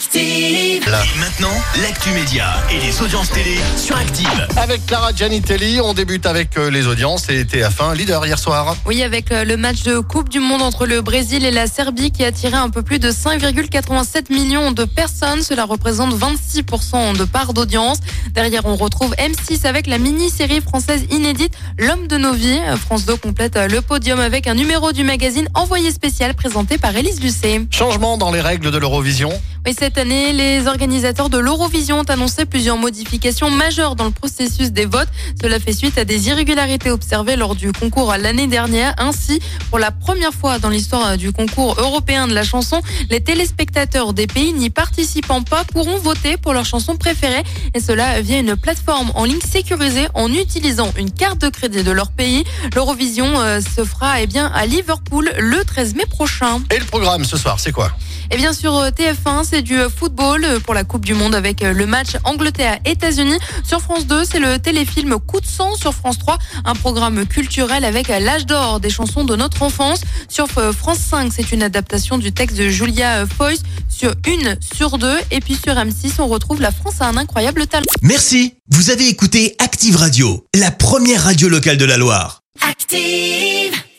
Active. Et maintenant, l'actu média et les audiences télé sur Active. Avec Clara Gianitelli, on débute avec euh, les audiences et TF1 leader hier soir. Oui, avec euh, le match de Coupe du Monde entre le Brésil et la Serbie qui a attiré un peu plus de 5,87 millions de personnes. Cela représente 26% de part d'audience. Derrière, on retrouve M6 avec la mini-série française inédite L'homme de nos vies. France 2 complète euh, le podium avec un numéro du magazine Envoyé spécial présenté par Élise Lucet. Changement dans les règles de l'Eurovision. Oui, cette année, les organisateurs de l'Eurovision ont annoncé plusieurs modifications majeures dans le processus des votes. Cela fait suite à des irrégularités observées lors du concours l'année dernière. Ainsi, pour la première fois dans l'histoire du concours européen de la chanson, les téléspectateurs des pays n'y participant pas pourront voter pour leur chanson préférée. Et cela via une plateforme en ligne sécurisée en utilisant une carte de crédit de leur pays. L'Eurovision euh, se fera eh bien, à Liverpool le 13 mai prochain. Et le programme ce soir, c'est quoi? Et bien sûr, euh, TF1, c'est du football euh, pour la Coupe du Monde avec euh, le match Angleterre-États-Unis. Sur France 2, c'est le téléfilm Coup de sang. Sur France 3, un programme culturel avec l'âge d'or des chansons de notre enfance. Sur euh, France 5, c'est une adaptation du texte de Julia Foyce sur une sur deux. Et puis sur M6, on retrouve La France a un incroyable talent. Merci, vous avez écouté Active Radio, la première radio locale de la Loire. Active.